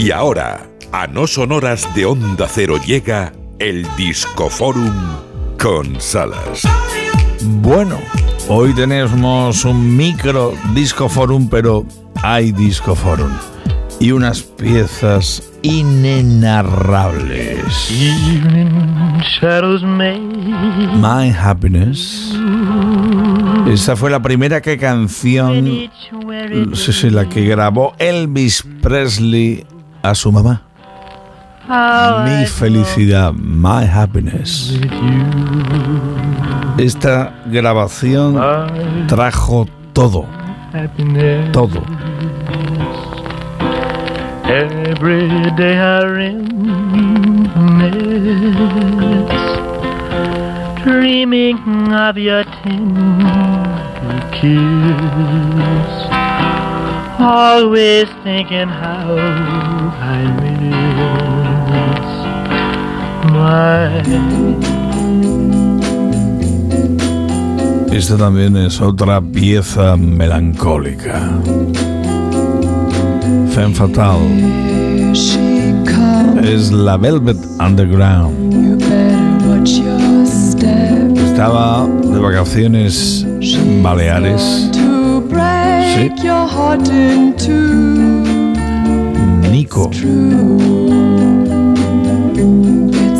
Y ahora, a no sonoras de Onda Cero llega el Discoforum con Salas. Bueno, hoy tenemos un micro Discoforum, pero hay Discoforum. Y unas piezas inenarrables. My Happiness. Esa fue la primera que canción, sí, sí, la que grabó Elvis Presley a su mamá. Mi felicidad, my happiness. Esta grabación trajo todo, todo. Every day I reminisce, dreaming of your tender kiss. Always thinking how I miss my. Esta también es otra pieza melancólica. Femme Fatale es la Velvet Underground. Estaba de vacaciones en Baleares. Sí. Nico. It's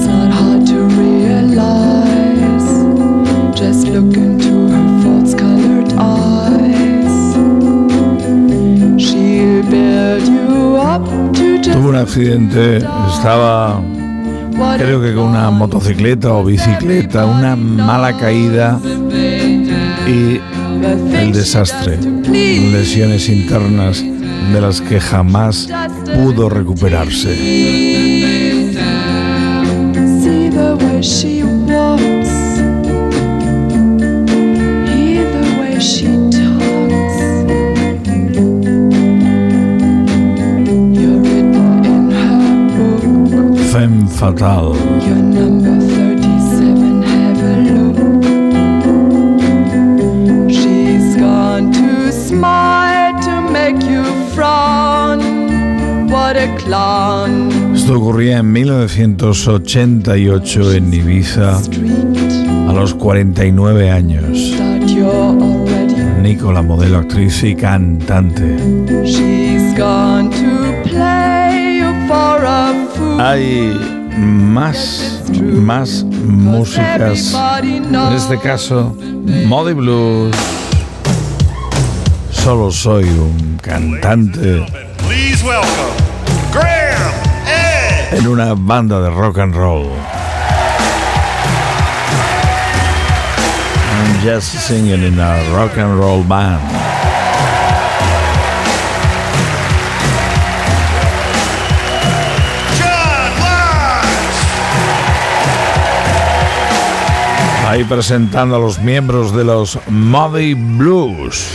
not hard to realize. Just look into her false colored eyes. She'll build you up to just Tuvo un accidente, estaba creo que con una motocicleta o bicicleta, una mala caída y el desastre, lesiones internas de las que jamás pudo recuperarse. see the Esto ocurría en 1988 en Ibiza Street. a los 49 años. That you're already. Nico, la modelo, actriz y cantante. She's gone to play you for a fool. Hay más, más músicas. En este caso, Modi Blues. Solo soy un cantante Please welcome Graham Ed. en una banda de rock and roll. I'm just singing in a rock and roll band. John Lodge. Ahí presentando a los miembros de los Muddy Blues.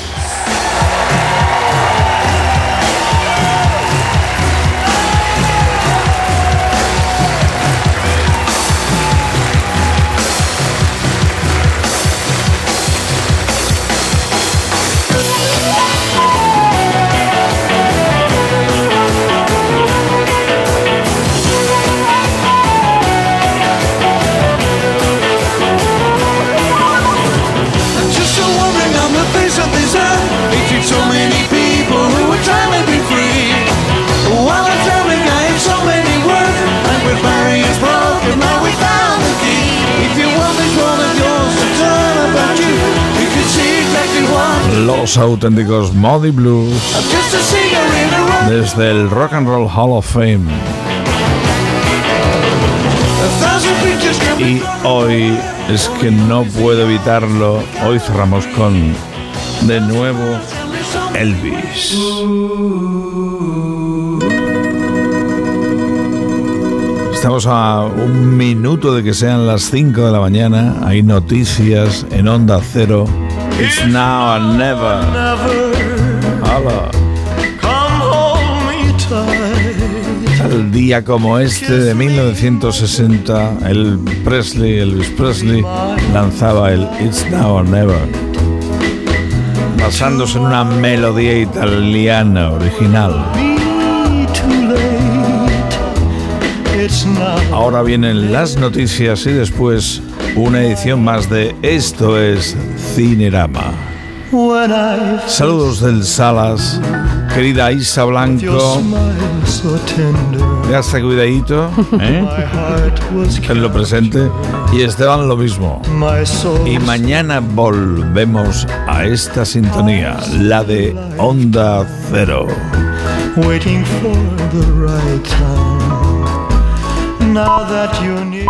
Los auténticos Muddy Blues desde el Rock and Roll Hall of Fame. Y hoy es que no puedo evitarlo. Hoy cerramos con de nuevo Elvis. Estamos a un minuto de que sean las 5 de la mañana. Hay noticias en Onda Cero. It's now or never. Hola. Tal día como este de 1960, el Presley, Elvis Presley, lanzaba el It's Now or Never, basándose en una melodía italiana original. Ahora vienen las noticias y después una edición más de Esto es Cinerama. Saludos del Salas, querida Isa Blanco. tender, Gasta cuidadito ¿eh? en lo presente. Y Esteban lo mismo. Y mañana volvemos a esta sintonía, la de Onda Cero. waiting for the right time. Now that you're near.